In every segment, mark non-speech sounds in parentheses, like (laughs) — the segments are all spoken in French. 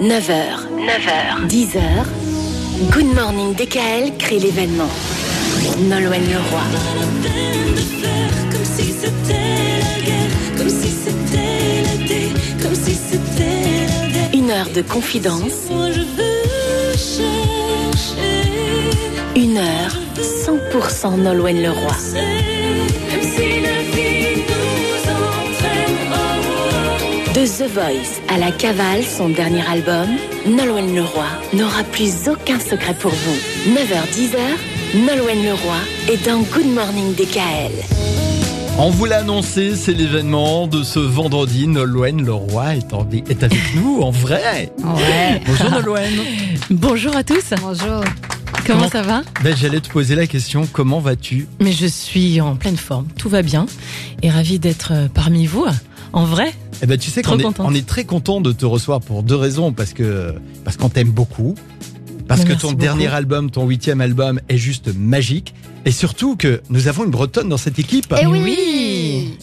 9h, 9h, 10h, Good Morning DKL crée l'événement. Nolwenn Leroy. Comme si c'était la guerre, comme si c'était l'été, comme si c'était la guerre. Une heure de confidence, une heure 100% Nolwenn Leroy. De The Voice à la cavale, son dernier album, Nolwenn Leroy n'aura plus aucun secret pour vous. 9h-10h, Nolwenn Leroy est dans Good Morning DKL. On vous l'a annoncé, c'est l'événement de ce vendredi. Nolwenn Leroy est, en- est avec nous en vrai. Ouais. Bonjour Nolwenn. (laughs) Bonjour à tous. Bonjour. Comment, Comment- ça va? Ben, J'allais te poser la question, comment vas-tu? Mais je suis en pleine forme. Tout va bien. Et ravie d'être euh, parmi vous. En vrai Eh ben, tu sais qu'on est, on est très content de te recevoir pour deux raisons. Parce que parce qu'on t'aime beaucoup. Parce que ton beaucoup. dernier album, ton huitième album, est juste magique. Et surtout que nous avons une bretonne dans cette équipe. Eh oui, oui.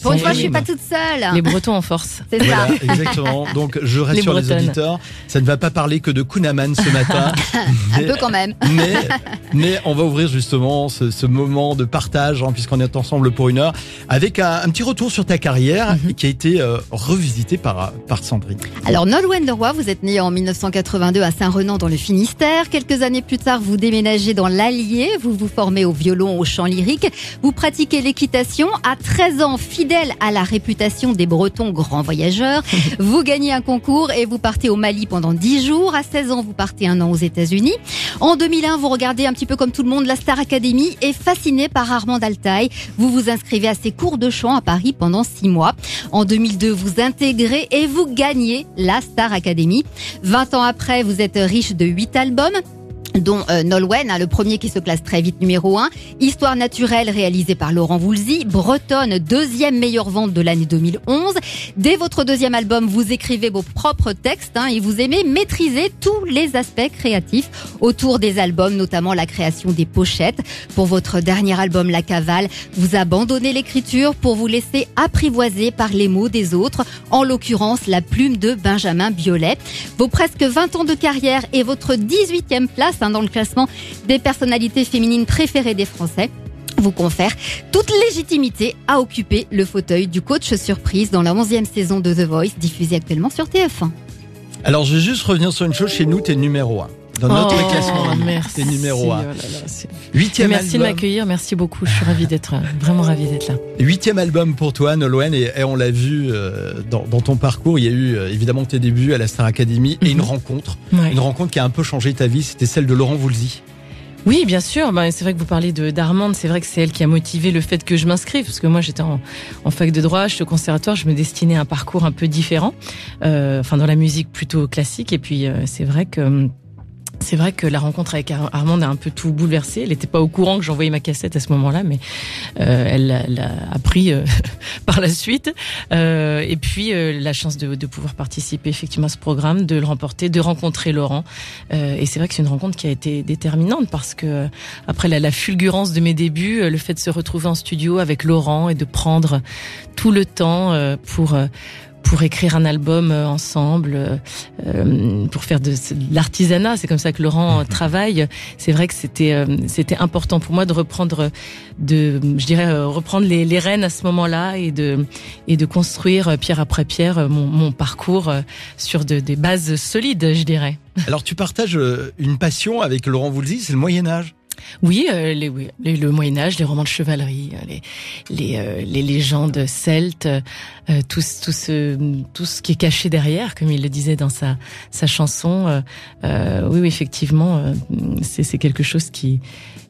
Pour une fois, je suis pas toute seule. Les Bretons en force. (laughs) C'est Voilà, ça. exactement. Donc je Les rassure les, Bretonnes. auditeurs, ça ne va pas parler que de Kunaman ce matin. (laughs) Un mais, peu quand même. mais, (laughs) mais on va ouvrir justement ce, ce moment de partage, hein, puisqu'on est ensemble pour une heure, avec un, un petit retour sur ta carrière Mhm. qui a été euh, revisité par, par Sandrine. Alors, Nolwenn Leroy, vous êtes née en 1982 à Saint-Renan dans le Finistère. Quelques années plus tard, vous déménagez dans l'Allier. Vous vous formez au violon, au chant lyrique. Vous pratiquez l'équitation. À 13 ans, fidèle à la réputation des Bretons grands voyageurs, (laughs) vous gagnez un concours et vous partez au Mali pendant 10 jours. À 16 ans, vous partez un an aux États-Unis. En 2001, vous regardez un petit peu comme tout le monde la Star Academy et fasciné par Armand Altaï, vous vous inscrivez à ses cours de chant à Paris pendant 6 mois. En 2002, vous intégrez et vous gagnez la Star Academy. 20 ans après, vous êtes riche de 8 albums dont euh, Nolwenn, hein, le premier qui se classe très vite numéro 1, Histoire naturelle réalisée par Laurent Voulzy, Bretonne, deuxième meilleure vente de l'année 2011. Dès votre deuxième album, vous écrivez vos propres textes hein, et vous aimez maîtriser tous les aspects créatifs autour des albums, notamment la création des pochettes. Pour votre dernier album, La Cavale, vous abandonnez l'écriture pour vous laisser apprivoiser par les mots des autres, en l'occurrence la plume de Benjamin Biolay. Vos presque 20 ans de carrière et votre 18e place hein, dans le classement des personnalités féminines préférées des Français vous confère toute légitimité à occuper le fauteuil du coach surprise dans la 11e saison de The Voice diffusée actuellement sur TF1. Alors je vais juste revenir sur une chose, chez nous, t'es numéro 1. Dans notre Oh, classement, merci. numéro 1. Oh là là, c'est- Huitième Merci de m'accueillir. Merci beaucoup. Je suis ravie d'être, euh, vraiment ravie d'être là. Huitième album pour toi, Nolwenn, et, et on l'a vu euh, dans, dans ton parcours. Il y a eu euh, évidemment tes débuts à la Star Academy et Mhm. une rencontre, Ouais. une rencontre qui a un peu changé ta vie. C'était celle de Laurent Voulzy. Oui, bien sûr. Ben, c'est vrai que vous parlez de d'Armande. C'est vrai que c'est elle qui a motivé le fait que je m'inscrive, parce que moi j'étais en, en fac de droit, j'étais au conservatoire, je me destinais à un parcours un peu différent, euh, enfin dans la musique plutôt classique. Et puis euh, c'est vrai que hum, c'est vrai que la rencontre avec Ar- Armande a un peu tout bouleversé. Elle n'était pas au courant que j'envoyais ma cassette à ce moment-là, mais euh, elle l'a- appris euh, (laughs) par la suite. Euh, et puis euh, la chance de, de pouvoir participer effectivement à ce programme, de le remporter, de rencontrer Laurent. Euh, et c'est vrai que c'est une rencontre qui a été déterminante parce que euh, après la, la fulgurance de mes débuts, le fait de se retrouver en studio avec Laurent et de prendre tout le temps pour pour écrire un album euh, ensemble, euh, euh, pour faire de, de l'artisanat, c'est comme ça que Laurent euh, travaille. C'est vrai que c'était euh, c'était important pour moi de reprendre, de je dirais euh, reprendre les, les rênes à ce moment-là et de et de construire pierre après pierre mon, mon parcours sur de, des bases solides, je dirais. Alors tu partages une passion avec Laurent Voulzy, c'est le Moyen Âge. Oui, euh, les, oui, le Moyen Âge, les romans de chevalerie, euh, les les, euh, les légendes celtes, euh, tout, ce- tout ce qui est caché derrière, comme il le disait dans sa sa chanson. euh, euh, oui, oui, effectivement, c'est quelque chose qui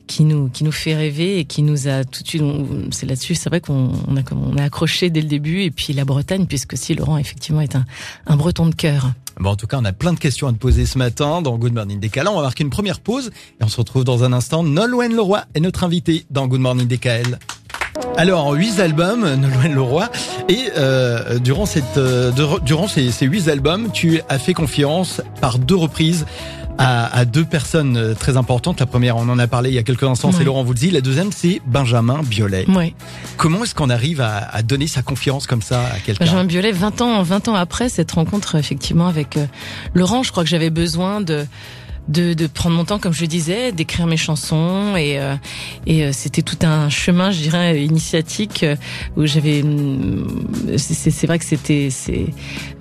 qui nous qui nous fait rêver et qui nous a tout de suite. C'est là-dessus, c'est vrai qu'on on a on a accroché dès le début et puis la Bretagne, puisque si Laurent effectivement est un un Breton de cœur. Bon, en tout cas, on a plein de questions à te poser ce matin dans Good Morning DKL. On va marquer une première pause et on se retrouve dans un instant. Nolwenn Leroy est notre invité dans Good Morning DKL. Alors, huit albums, (laughs) Nolwenn Leroy. Et euh, durant cette, euh, durant ces huit albums, tu as fait confiance par deux reprises à, à deux personnes euh, très importantes. La première, on en a parlé il y a quelques instants, c'est. Laurent Voulzy. La deuxième, c'est Benjamin Biolay. Ouais. Comment est-ce qu'on arrive à, à donner sa confiance comme ça à quelqu'un? Benjamin Biolay, 20 ans, 20 ans après cette rencontre, effectivement, avec euh, Laurent, je crois que j'avais besoin de, de, de prendre mon temps, comme je disais, d'écrire mes chansons. Et, euh, et euh, c'était tout un chemin, je dirais, initiatique euh, où j'avais, hum, c'est- vrai que c'était,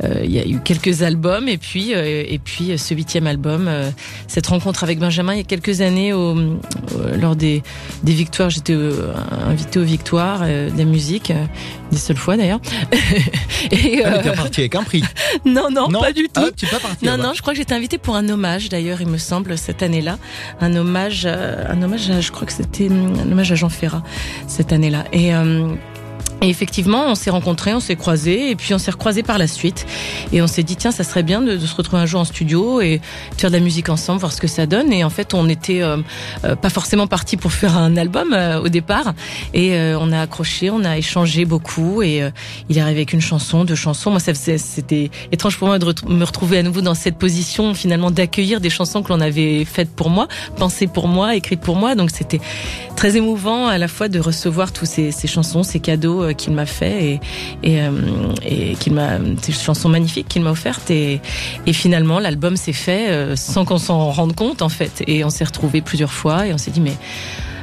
euh, il y a eu quelques albums. Et puis et puis ce huitième album, cette rencontre avec Benjamin il y a quelques années au, lors des des victoires, j'étais euh, invité aux victoires de la musique, des seules fois d'ailleurs. (laughs) et Ah, euh, t'es parti avec un prix. (laughs) non, non, pas du tout. Ah, tu es pas parti. Non, là-bas. non, je crois que j'étais invitée pour un hommage, d'ailleurs, il me semble, cette année-là. Un hommage, euh, un hommage à, je crois que c'était hum, un hommage à Jean Ferrat, cette année-là. Et, euh, et effectivement, on s'est rencontrés, on s'est croisés, et puis on s'est recroisés par la suite. Et on s'est dit, tiens, ça serait bien de, de se retrouver un jour en studio et faire de la musique ensemble, voir ce que ça donne. Et en fait, on était euh, euh, pas forcément partis pour faire un album euh, au départ. Et euh, on a accroché, on a échangé beaucoup. Et euh, il est arrivé avec une chanson, deux chansons. Moi, c'était étrange pour moi de me retrouver à nouveau dans cette position, finalement, d'accueillir des chansons que l'on avait faites pour moi, pensées pour moi, écrites pour moi. Donc c'était très émouvant à la fois de recevoir tous ces, ces chansons, ces cadeaux euh, qu'il m'a fait et, et, euh, et qu'il m'a ces chansons magnifiques qu'il m'a offertes et, et finalement l'album s'est fait euh, sans qu'on s'en rende compte en fait. Et on s'est retrouvés plusieurs fois et on s'est dit mais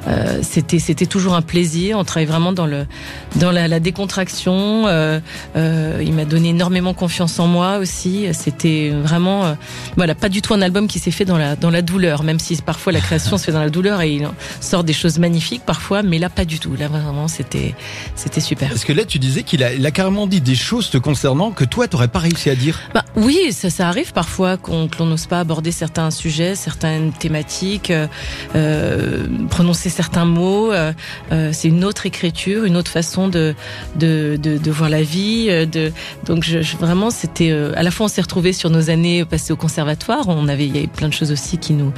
euh, c'était c'était toujours un plaisir. On travaille vraiment dans le dans la, la décontraction. Euh, euh, il m'a donné énormément confiance en moi aussi. C'était vraiment euh, voilà pas du tout un album qui s'est fait dans la dans la douleur, même si parfois la création se fait dans la douleur et il sort des choses magnifiques parfois, mais là pas du tout. Là vraiment c'était c'était super. Parce que là, tu disais qu'il a, il a carrément dit des choses te concernant que toi, t'aurais pas réussi à dire. Bah, oui, ça, ça arrive parfois qu'on que l'on n'ose pas aborder certains sujets, certaines thématiques, euh, prononcer certains mots. euh, euh, c'est une autre écriture, une autre façon de de, de, voir la vie. euh, De, donc vraiment, c'était à la fois on s'est retrouvés sur nos années passées au conservatoire. On avait il y avait plein de choses aussi qui nous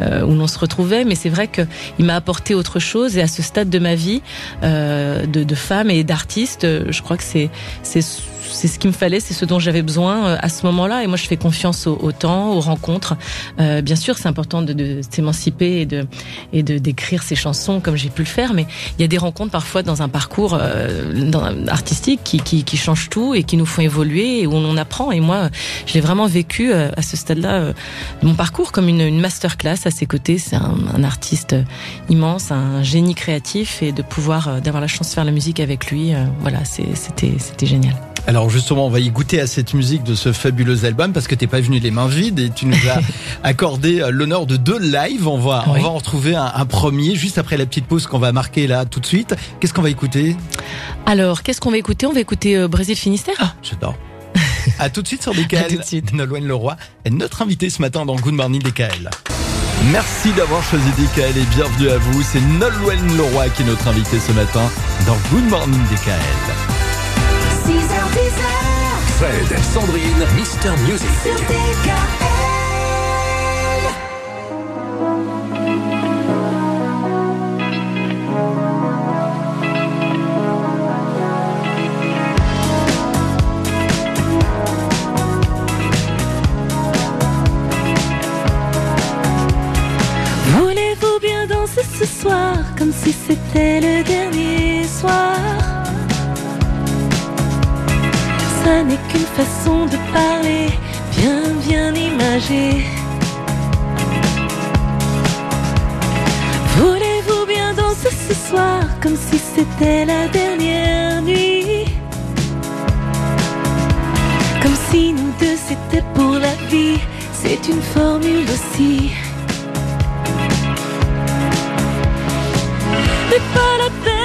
où l'on se retrouvait, mais c'est vrai que il m'a apporté autre chose. Et à ce stade de ma vie, de, femme et d'artiste, je crois que c'est c'est ce qu'il me fallait, c'est ce dont j'avais besoin euh, à ce moment-là. Et moi, je fais confiance au, au temps, aux rencontres. Euh, bien sûr, c'est important de, de s'émanciper et de et de d'écrire ses chansons comme j'ai pu le faire. Mais il y a des rencontres parfois dans un parcours euh, dans- artistique qui, qui qui changent tout et qui nous font évoluer et où on apprend. Et moi, je l'ai vraiment vécu euh, à ce stade-là euh, de mon parcours comme une, une masterclass à ses côtés. C'est un, un artiste immense, un génie créatif et de pouvoir euh, d'avoir la chance de faire la musique avec lui, euh, voilà, c'était c'était génial. Alors justement, on va y goûter à cette musique de ce fabuleux album parce que t'es pas venu les mains vides et tu nous as (laughs) accordé euh, l'honneur de deux lives. On va, on Oui. va en retrouver un, un premier juste après la petite pause qu'on va marquer là tout de suite. Qu'est-ce qu'on va écouter? Alors, qu'est-ce qu'on va écouter? On va écouter euh, Brésil Finistère. J'adore. À tout de suite sur DKL. À tout de suite. Nolwenn Leroy est notre invité ce matin dans Good Morning DKL. Merci d'avoir choisi DKL et bienvenue à vous. C'est Nolwenn Leroy qui est notre invité ce matin dans Good Morning DKL. 6h10 Fred, Sandrine, Mister Music. sur. Voulez-vous bien danser ce soir comme si c'était le dernier soir? Ça n'est qu'une façon de parler bien bien imagée. Voulez-vous bien danser ce soir comme si c'était la dernière nuit? Comme si nous deux c'était pour la vie, c'est une formule aussi. Mais pas la peine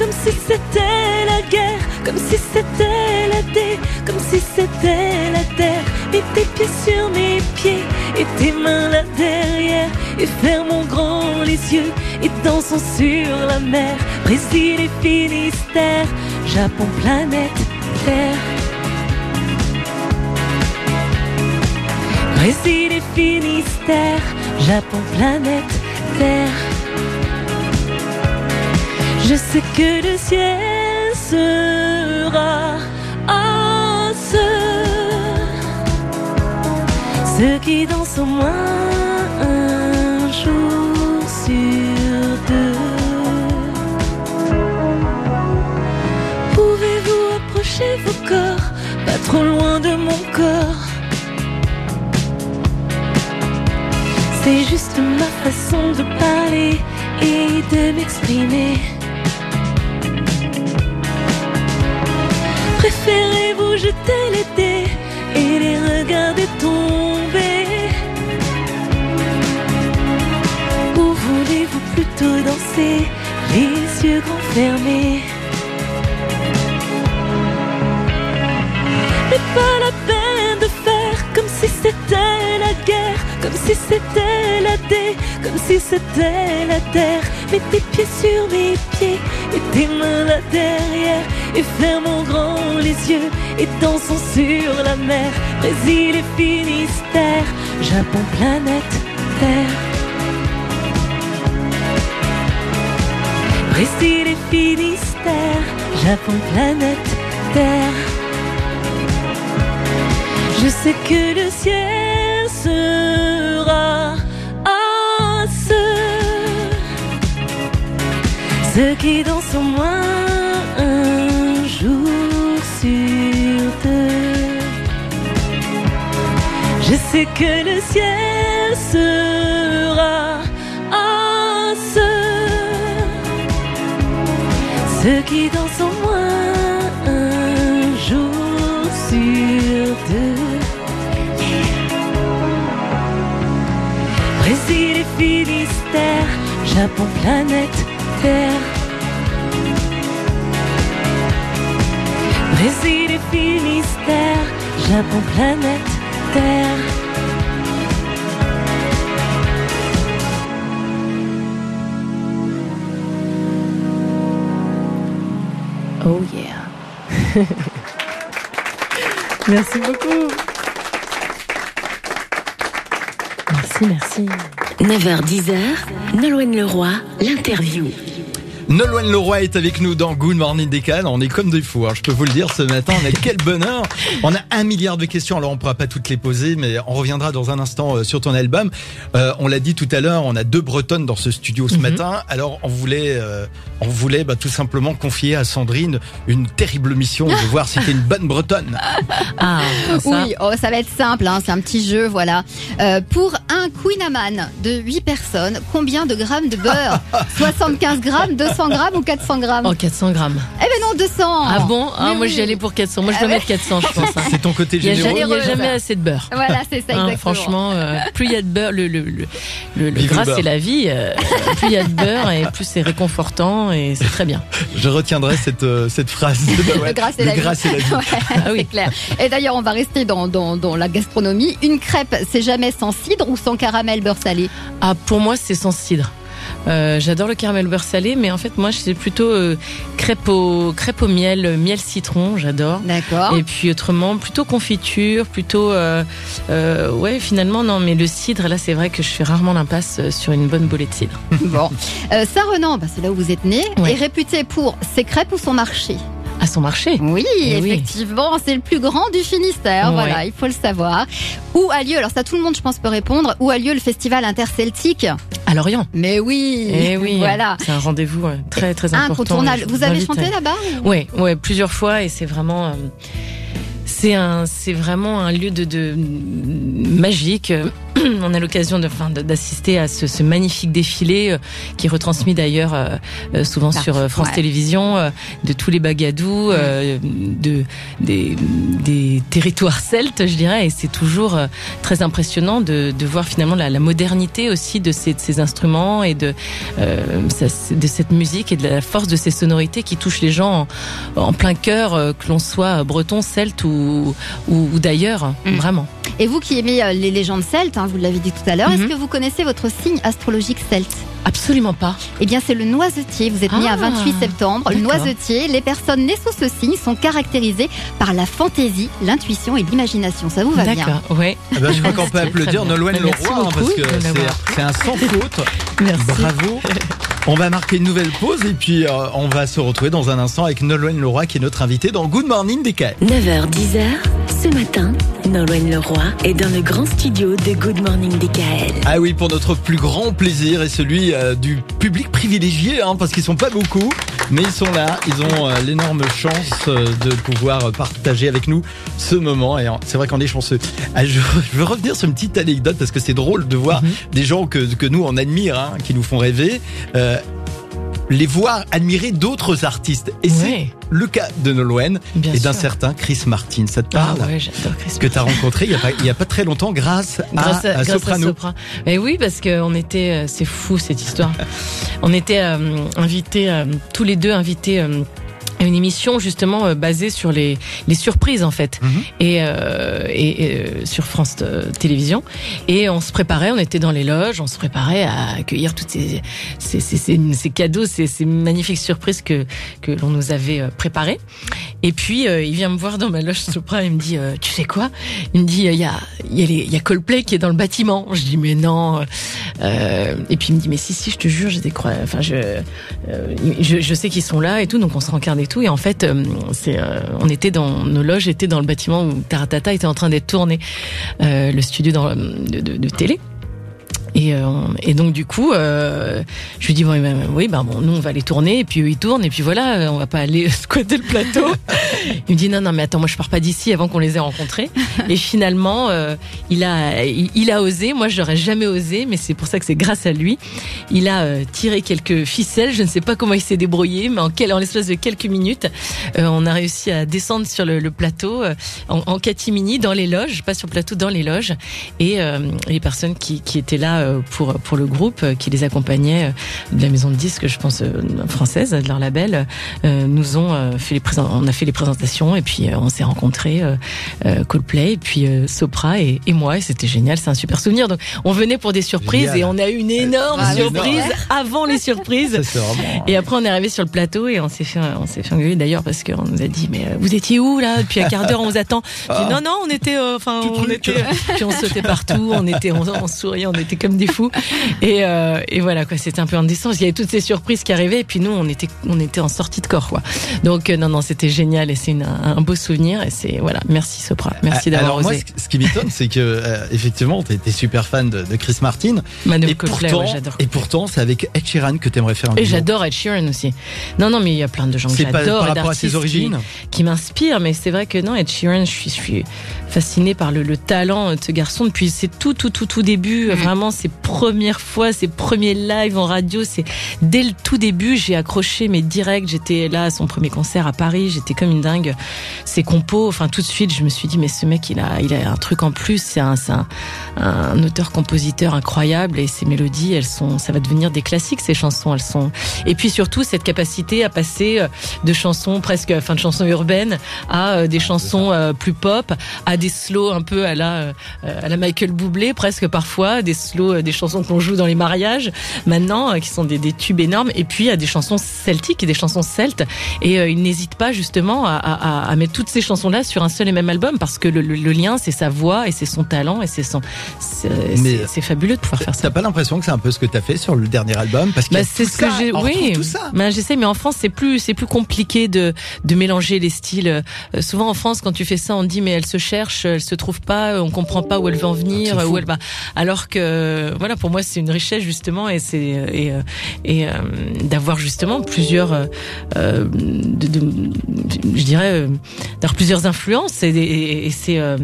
comme si c'était la guerre, comme si c'était l'été, comme si c'était la terre. Et tes pieds sur mes pieds, et tes mains là derrière. Et fermons grand les yeux, et dansons sur la mer. Brésil et Finistère, Japon, planète Terre. Brésil et Finistère, Japon, planète Terre. Je sais que le ciel sera à ce Ceux qui dansent au moins un jour sur deux. Pouvez-vous approcher vos corps, pas trop loin de mon corps? C'est juste ma façon de parler et de m'exprimer. Préférez-vous jeter les et les regarder tomber Ou voulez-vous plutôt danser les yeux grands fermés comme si c'était la terre. Mets tes pieds sur mes pieds et tes mains là derrière. Et fermons grand les yeux et dansons sur la mer. Brésil et Finistère, Japon, planète Terre. Brésil et Finistère, Japon, planète Terre. Je sais que le ciel ceux qui dansent au moins un jour sur deux. Je sais que le ciel sera à ceux, ceux qui dansent au moins un jour sur deux. Brésil et Finistère, Japon, planète Terre. Brésil et Finistère, Japon, planète Terre. Oh yeah. (laughs) merci beaucoup. Merci, merci. 9h10h, Nolwenn Leroy, l'interview. Nolwenn Leroy est avec nous dans Good Morning Décal. On est comme des fous, hein, je peux vous le dire ce matin. On a quel bonheur. On a un milliard de questions. Alors on pourra pas toutes les poser, mais on reviendra dans un instant euh, sur ton album. Euh, on l'a dit tout à l'heure, on a deux Bretonnes dans ce studio ce matin. Alors on voulait, euh, on voulait bah, tout simplement confier à Sandrine une terrible mission de voir si t'es une bonne Bretonne. (laughs) Ah, ça. Oui, oh, ça va être simple, hein, c'est un petit jeu, voilà. Euh, pour un Queen de 8 personnes, combien de grammes de beurre? (laughs) 75 grammes, 200 grammes ou 400 grammes Oh, 400 grammes. Eh ben non, 200 Ah bon ah, Moi, oui. j'y allais pour 400. Moi, je dois ouais. mettre 400, je pense. hein. C'est ton côté Il n'y a, généreux. jamais- il y a jamais assez de beurre. Voilà, c'est ça, Hein, exactement. franchement, euh, plus il y a de beurre, le, le, le, gras c'est la vie. euh, plus il y a de beurre et plus c'est réconfortant et c'est très bien. Je retiendrai cette euh, cette phrase. Le gras, c'est la vie. c'est la vie. Ouais, Ah oui. c'est clair. Et d'ailleurs, on va rester dans, dans, dans la gastronomie. Une crêpe, c'est jamais sans cidre ou sans caramel beurre salé? Ah, pour moi, c'est sans cidre. Euh, J'adore le caramel beurre salé, mais en fait, moi, c'est plutôt euh, crêpe au crêpe au miel, euh, miel citron, j'adore. D'accord. Et puis autrement, plutôt confiture, plutôt ouais, finalement non, mais le cidre, là, c'est vrai que je fais rarement l'impasse sur une bonne bolée de cidre. (laughs) Bon. Saint-Renan, bah, c'est là où vous êtes né, Ouais. est réputé pour ses crêpes ou son marché? À son marché. Oui, Eh oui. effectivement, c'est le plus grand du Finistère, Ouais. voilà, il faut le savoir. Où a lieu, alors ça tout le monde je pense peut répondre, où a lieu le festival interceltique À Lorient. Mais oui, Eh oui. voilà. C'est un rendez-vous euh, très très important. Incontournable. Vous avez invite chanté à- là-bas ou- Ouais, ouais, plusieurs fois et c'est vraiment. euh, c'est un, c'est vraiment un lieu de, de magique. (clears throat) On a l'occasion de, enfin, d'assister à ce, ce magnifique défilé euh, qui est retransmis d'ailleurs euh, euh, souvent Partout, sur France ouais. Télévisions, euh, de tous les bagadous, euh, de des, des territoires celtes, je dirais. Et c'est toujours très impressionnant de, de voir finalement la, la modernité aussi de ces, de ces instruments et de de cette musique et de la force de ces sonorités qui touchent les gens en, en plein cœur, que l'on soit breton, celte ou, ou, ou d'ailleurs, Mm. vraiment. Et vous qui aimez euh, les légendes celtes, hein, vous l'avez dit tout à l'heure, Mhm. est-ce que vous connaissez votre signe astrologique celte? Absolument pas. Eh bien, c'est le noisetier. Vous êtes né Ah, à 28 septembre. Le noisetier, les personnes nées sous ce signe sont caractérisées par la fantaisie, l'intuition et l'imagination. Ça vous va bien? D'accord, ouais. Eh ben, je crois qu'on peut (laughs) applaudir. Nolwenn Leroy hein, parce que c'est un sans (laughs) faute. Merci. Bravo. (laughs) On va marquer une nouvelle pause et puis euh, on va se retrouver dans un instant avec Nolwenn Leroy qui est notre invitée dans Good Morning DKL. 9h10h, Ce matin, Nolwenn Leroy est dans le grand studio de Good Morning DKL. Ah oui, pour notre plus grand plaisir et celui euh, du public privilégié, hein, parce qu'ils sont pas beaucoup, mais ils sont là, ils ont euh, l'énorme chance euh, de pouvoir partager avec nous ce moment. Et c'est vrai qu'on est chanceux. Ah, je, je veux revenir sur une petite anecdote parce que c'est drôle de voir Mhm. des gens que, que nous on admire, hein, qui nous font rêver. euh, les voir admirer d'autres artistes. Et c'est Ouais, le cas de Nolwenn bien et d'un certain Chris Martin. Ça te Ah parle ouais, j'adore Chris Que tu as rencontré il y a, pas, a très longtemps grâce, Grâce à, à, à grâce Soprano. à Sopra. Mais oui, parce qu'on était, euh, c'est fou cette histoire. on était euh, invités, euh, tous les deux invités euh, une émission justement euh, basée sur les, les surprises en fait, Mhm. et, euh, et, et, euh, sur France euh, Télévisions. Et on se préparait, on était dans les loges, on se préparait à accueillir toutes ces, ces, ces, ces, ces cadeaux, ces, ces magnifiques surprises que que l'on nous avait préparées. Et puis euh, il vient me voir dans ma loge (laughs) Sopra et me dit, euh, tu sais quoi? Il me dit, il y a il y a, les- il y a Coldplay qui est dans le bâtiment. Je dis mais non. Euh, et puis il me dit mais si si je te jure j'ai des croix. Enfin je, euh, je je sais qu'ils sont là et tout donc on se regarde et et en fait euh, euh, on était dans nos loges étaient dans le bâtiment où Taratata était en train d'être tourné euh, le studio de télé. Et, euh, et donc du coup, euh, je lui dis bon, ben, oui, ben bon, nous on va aller tourner et puis eux ils tournent et puis voilà, euh, on va pas aller (laughs) squatter le plateau. (laughs) il me dit non non mais attends, moi je pars pas d'ici avant qu'on les ait rencontrés. (laughs) Et finalement, euh, il a il, il a osé. Moi j'aurais jamais osé, mais c'est pour ça que c'est grâce à lui. Il a euh, tiré quelques ficelles. Je ne sais pas comment il s'est débrouillé, mais en, quel, en l'espace de quelques minutes, euh, on a réussi à descendre sur le, le plateau euh, en, en catimini dans les loges, pas sur le plateau, dans les loges. Et euh, les personnes qui, qui étaient là euh, pour pour le groupe, euh, qui les accompagnaient euh, de la maison de disques, je pense euh, française, de leur label, euh, nous ont euh, fait les on a fait les présentations et puis euh, on s'est rencontrés, euh, euh, Coldplay et puis euh, Sopra et, et moi et c'était génial, c'est un super souvenir. Donc on venait pour des surprises Génial. et on a eu une énorme Ah, surprise avant les surprises. (laughs) Ça, vraiment... Et après, on est arrivé sur le plateau et on s'est fait, on s'est fait engueuler d'ailleurs parce qu'on nous a dit, mais euh, vous étiez où là? Depuis un quart d'heure, on vous attend. Dit, non, non, on était, euh, enfin, on truc. était, puis on sautait partout, on était, on, on souriait, on était comme des fous. (laughs) Et, euh, et voilà quoi, c'était un peu indécent. Il y avait toutes ces surprises qui arrivaient et puis nous, on était, on était en sortie de corps quoi. Donc euh, non, non, c'était génial et c'est un, un beau souvenir et c'est voilà, merci Sopra, merci Ah, d'avoir Alors moi, osé. ce qui m'étonne, c'est que euh, effectivement, t'es t'es super fan de, de Chris Martin, Manu et pourtant, ouais, et pourtant, c'est avec Ed Sheeran que t'aimerais faire un Et j'adore Ed Sheeran aussi. Non, non, mais il y a plein de gens que C'est j'adore. par rapport à ses d'artistes qui- origines. qui m'inspire, mais c'est vrai que non, Ed Sheeran, je suis, je suis fascinée par le, le talent de ce garçon depuis ses tout, tout, tout, tout début. Mm. Vraiment, ses premières fois, ses premiers lives en radio, c'est dès le tout début, j'ai accroché mes directs. J'étais là à son premier concert à Paris, j'étais comme une dingue. Ses compos, enfin tout de suite, je me suis dit, mais ce mec, il a, il a un truc en plus. C'est un, un, un auteur-compositeur incroyable et ses mélodies, elles sont, ça va devenir des classiques. Ces chansons, elles sont. Et puis surtout cette capacité à passer euh, de chansons presque, enfin de chansons urbaines à euh, des chansons euh, plus pop, à des slows un peu à la à la Michael Bublé presque parfois, des slows, euh, des chansons qu'on joue dans les mariages maintenant, euh, qui sont des, des tubes énormes, et puis à des chansons celtiques et des chansons celtes. Et euh, il n'hésite pas justement à, à, à mettre toutes ces chansons-là sur un seul et même album parce que le, le- le lien, c'est sa voix et c'est son talent et c'est son, c'est fabuleux de pouvoir faire ça. T'as pas l'impression que c'est un peu ce que t'as fait sur le dernier album? Parce y Bah, c'est ce que j'ai. Oui, tout ça. bah, j'essaie, mais en France c'est plus c'est plus compliqué de de mélanger les styles. Euh, souvent en France, quand tu fais ça, on dit mais elle se cherche, elle se trouve pas, on comprend pas où elle veut en venir, C'est fou. où elle va. Alors que voilà, pour moi c'est une richesse justement et c'est et euh, euh, d'avoir justement plusieurs euh, de, de- je dirais euh, d'avoir plusieurs influences et, et- et c'est euh,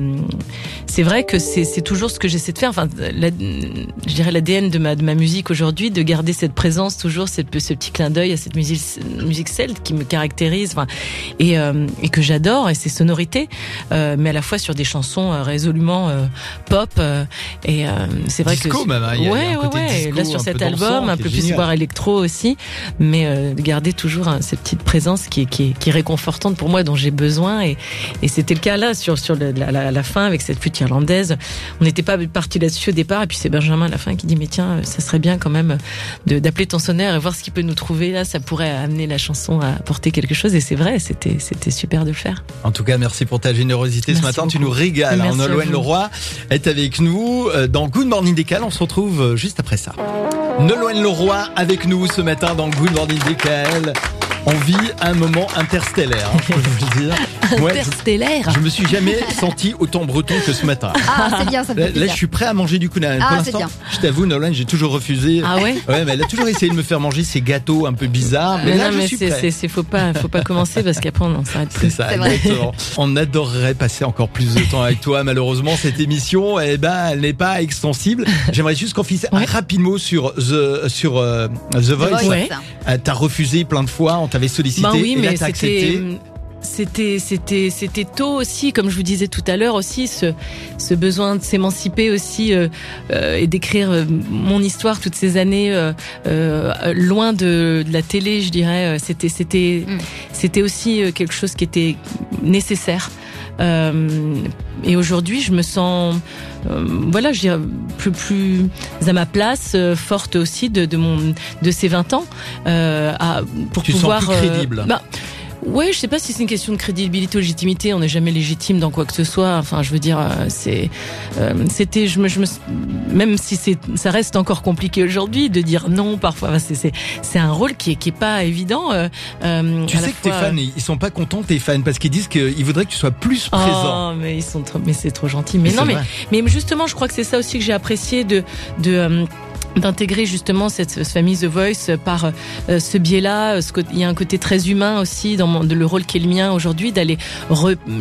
c'est vrai que c'est toujours ce que j'essaie de faire. Enfin, je dirais l'ADN de ma de ma musique aujourd'hui, de garder cette présence toujours, cette, ce petit clin d'œil à cette musique musique celte qui me caractérise, enfin, et et que j'adore et ses sonorités, mais à la fois sur des chansons résolument pop. et c'est vrai que même, hein, il y a- ouais un côté ouais. disco Là sur cet album, un peu plus voire électro aussi, mais euh, de garder toujours hein, cette petite présence qui est, qui est qui est réconfortante pour moi, dont j'ai besoin et et c'était le cas là sur sur le- la, la, la fin avec cette flûte irlandaise. On n'était pas parti là-dessus au départ et puis c'est Benjamin à la fin qui dit mais tiens ça serait bien quand même d'appeler ton sonnaire et voir ce qu'il peut nous trouver là. Ça pourrait amener la chanson à apporter quelque chose et c'est vrai c'était super de le faire. En tout cas, merci pour ta générosité ce Merci matin. Tu nous régales. Merci Hein. à Nolwenn. Leroy est avec nous euh, dans Good Morning Décal. On se retrouve euh, juste après ça. Nolwenn Leroy avec nous ce matin dans Good Morning Décal. On vit un moment interstellaire, hein, je peux vous le dire. Ouais, je- Interstellaire. je me suis jamais senti autant breton que ce matin. Ah, c'est bien, ça me Là, fait là, je suis prêt à manger du kunal. Ah, Pour c'est l'instant, bien. je t'avoue, Nolan, j'ai toujours refusé. Ah ouais (laughs) Ouais, mais elle a toujours essayé de me faire manger ces gâteaux un peu bizarres. Mais, Mais là, non, je mais suis prêt. c'est, faut pas, faut pas commencer parce qu'après on s'arrête C'est plus. ça, C'est exactement. On adorerait passer encore plus de temps avec toi. Malheureusement, cette émission, eh ben, elle n'est pas extensible. J'aimerais juste qu'on fasse un Ouais. rapide mot sur The, sur euh, The Voice. Voice. Ouais. Euh, T'as refusé plein de fois, on t'avait sollicité. Ben oui, et là, mais t'as c'était. accepté. C'était, c'était, c'était tôt aussi, comme je vous disais tout à l'heure aussi, ce, ce besoin de s'émanciper aussi euh, euh, et d'écrire euh, mon histoire toutes ces années euh, euh, loin de, de la télé, je dirais. C'était, c'était, Mm. c'était aussi quelque chose qui était nécessaire. Euh, et aujourd'hui, je me sens, voilà, je dirais plus plus à ma place, euh, forte aussi de, de mon de ces 20 ans, euh, à, pour Tu te sens pouvoir. plus euh, crédible. bah, Ouais, je sais pas si c'est une question de crédibilité ou légitimité. On n'est jamais légitime dans quoi que ce soit. Enfin, je veux dire, euh, c'est, euh, c'était, je me, je me, même si c'est, ça reste encore compliqué aujourd'hui de dire non parfois. Enfin, c'est, c'est, c'est un rôle qui est, qui est pas évident. euh, euh, Tu sais que tes fois, fans, ils sont pas contents, tes fans, parce qu'ils disent qu'ils voudraient que tu sois plus présent. Oh, mais ils sont trop, mais c'est trop gentil. Mais non, mais, mais justement, je crois que c'est ça aussi que j'ai apprécié de, de, euh, d'intégrer justement cette, famille The Voice par euh, ce biais-là. Côté- Il y a un côté très humain aussi dans le rôle qui est le mien aujourd'hui, d'aller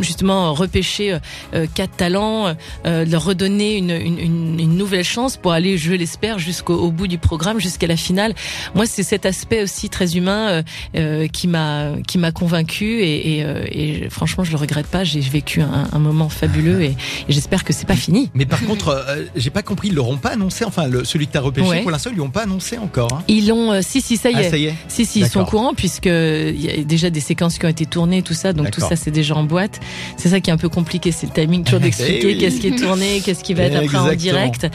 justement repêcher euh, quatre talents, euh, de leur redonner une, nouvelle chance pour aller, je l'espère, jusqu'au au bout du programme, jusqu'à la finale. Moi, c'est cet aspect aussi très humain euh, euh, qui m'a qui m'a convaincu et, euh, franchement, je le regrette pas. J'ai vécu un, moment fabuleux et, j'espère que c'est pas fini. Mais par contre, euh, j'ai pas compris, ils l'auront pas annoncé. Enfin, celui que t'as repêché, Ouais. pour l'instant, ils lui ont pas annoncé encore. hein. Ils l'ont, euh, si si ça y Ah, est. ça y est. Si, si, ils sont au courant puisque il y a déjà des séquences qui ont été tournées, tout ça, donc tout ça c'est déjà en boîte. C'est ça qui est un peu compliqué, c'est le timing toujours (laughs) d'expliquer Eh oui. qu'est-ce qui est tourné, qu'est-ce qui va être après en Exactement. direct.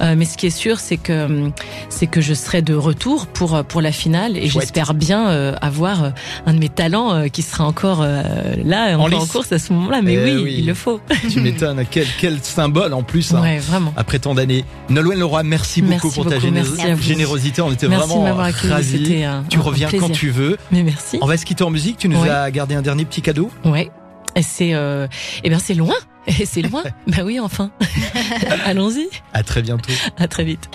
Euh, mais ce qui est sûr, c'est que c'est que je serai de retour pour euh, pour la finale et j'espère bien euh, avoir euh, un de mes talents euh, qui sera encore là, En encore en course à ce moment-là. Mais Eh oui, oui. il le faut. tu m'étonnes. Quel, quel symbole en plus. hein. Ouais, vraiment. Après tant d'années. Nolwenn Leroy, merci beaucoup Merci pour ta géné- générosité. On était Merci de vraiment m'avoir accueilli. ravis. Un, Tu un reviens plaisir. quand tu veux. Mais merci. On va se quitter en musique. Tu nous Ouais. as gardé un dernier petit cadeau. Ouais. Et c'est, euh, eh bien, c'est loin. (laughs) Et c'est loin. (laughs) bah oui, enfin. (laughs) Allons-y. À très bientôt. À très vite.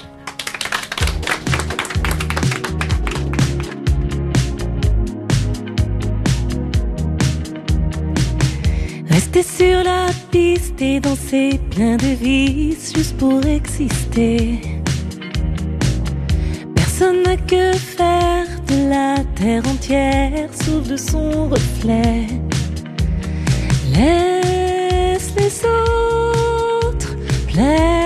Rester sur la piste et danser plein de vices juste pour exister. Personne que faire de la terre entière sauf de son reflet. Laisse les autres plaire.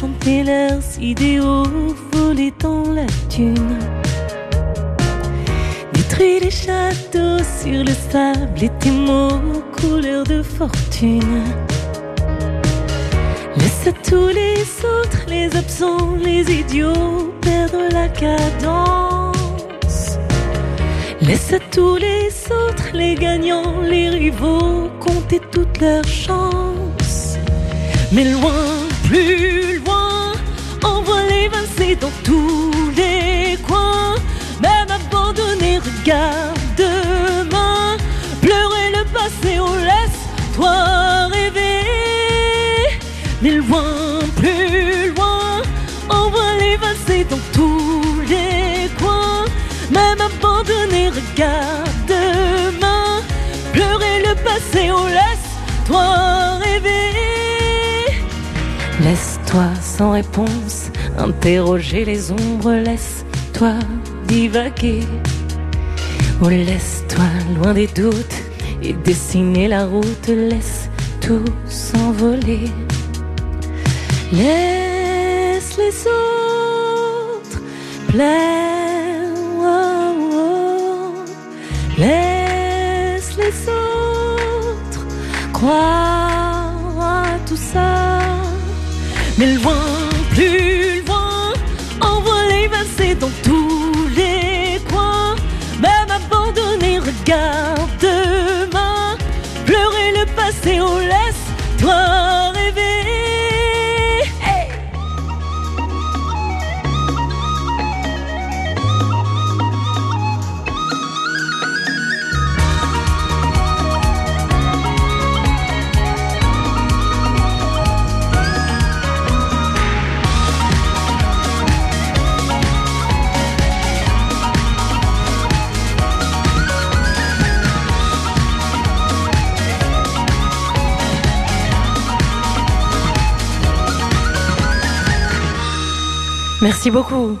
Chanter leurs idéaux, voler dans la dune. Détruis les châteaux sur le sable et tes mots couleur de fortune. Laisse à tous les autres, les absents, les idiots, perdre la cadence. Laisse à tous les autres, les gagnants, les rivaux, compter toutes leurs chances. Mais loin, plus valser dans tous les coins. Même abandonné, regarde demain. Pleurer le passé, on laisse toi rêver. Mais loin, plus loin, envoie les valser dans tous les coins. Même abandonné, regarde demain. Pleurer le passé, on laisse toi rêver. Laisse-toi sans réponse interroger les ombres, laisse-toi divaguer. Oh, laisse-toi loin des doutes et dessiner la route, laisse tout s'envoler. Laisse les autres plaire. oh, oh. Laisse les croire à tout ça. Mais loin, dans tous les coins. Même abandonné, regarde demain. Pleurer le passé, oh laisse-toi rêver. Merci beaucoup.